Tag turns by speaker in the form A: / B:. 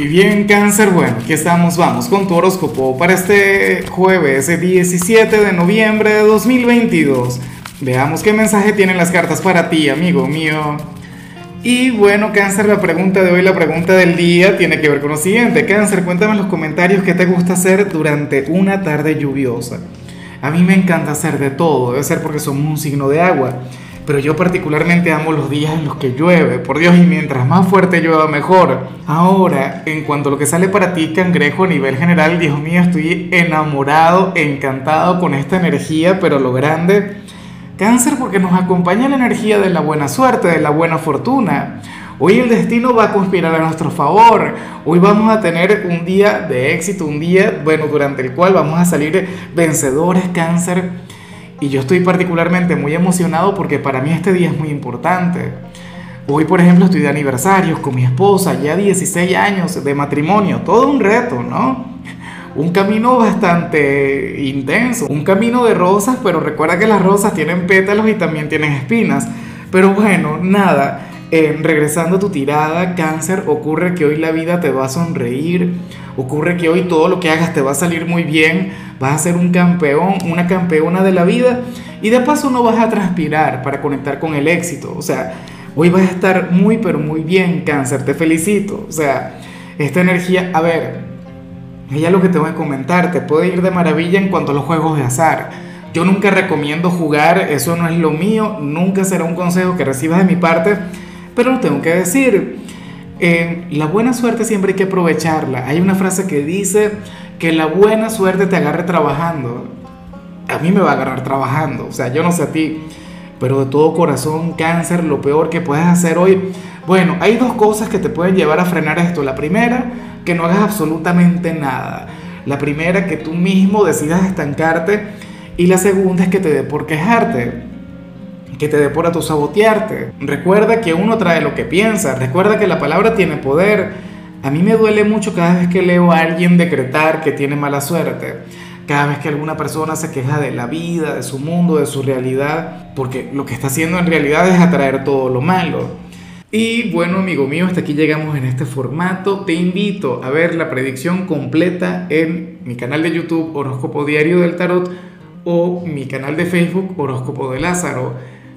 A: Y bien, cáncer, bueno, aquí estamos, vamos con tu horóscopo para este jueves 17 de noviembre de 2022. Veamos qué mensaje tienen las cartas para ti, amigo mío. Y bueno, cáncer, la pregunta de hoy, la pregunta del día, tiene que ver con lo siguiente. Cáncer, cuéntame en los comentarios qué te gusta hacer durante una tarde lluviosa. A mí me encanta hacer de todo, debe ser porque somos un signo de agua pero yo particularmente amo los días en los que llueve, por Dios, y mientras más fuerte llueva mejor. Ahora, en cuanto a lo que sale para ti, cangrejo, a nivel general, Dios mío, estoy enamorado, encantado con esta energía, pero lo grande, cáncer porque nos acompaña la energía de la buena suerte, de la buena fortuna. Hoy el destino va a conspirar a nuestro favor. Hoy vamos a tener un día de éxito, un día, bueno, durante el cual vamos a salir vencedores, cáncer y yo estoy particularmente muy emocionado porque para mí este día es muy importante. Hoy, por ejemplo, estoy de aniversarios con mi esposa, ya 16 años de matrimonio, todo un reto, ¿no? Un camino bastante intenso, un camino de rosas, pero recuerda que las rosas tienen pétalos y también tienen espinas. Pero bueno, nada, eh, regresando a tu tirada, cáncer, ocurre que hoy la vida te va a sonreír, ocurre que hoy todo lo que hagas te va a salir muy bien, vas a ser un campeón, una campeona de la vida y de paso no vas a transpirar para conectar con el éxito. O sea, hoy vas a estar muy pero muy bien, cáncer, te felicito. O sea, esta energía, a ver, ella lo que te voy a comentar, te puede ir de maravilla en cuanto a los juegos de azar. Yo nunca recomiendo jugar, eso no es lo mío, nunca será un consejo que recibas de mi parte pero lo tengo que decir. Eh, la buena suerte siempre hay que aprovecharla. Hay una frase que dice que la buena suerte te agarre trabajando. A mí me va a agarrar trabajando, o sea, yo no sé a ti, pero de todo corazón, cáncer, lo peor que puedes hacer hoy. Bueno, hay dos cosas que te pueden llevar a frenar esto. La primera, que no hagas absolutamente nada. La primera, que tú mismo decidas estancarte. Y la segunda es que te dé por quejarte que te dé por autosabotearte. Recuerda que uno trae lo que piensa, recuerda que la palabra tiene poder. A mí me duele mucho cada vez que leo a alguien decretar que tiene mala suerte, cada vez que alguna persona se queja de la vida, de su mundo, de su realidad, porque lo que está haciendo en realidad es atraer todo lo malo. Y bueno, amigo mío, hasta aquí llegamos en este formato. Te invito a ver la predicción completa en mi canal de YouTube Horóscopo Diario del Tarot o mi canal de Facebook Horóscopo de Lázaro.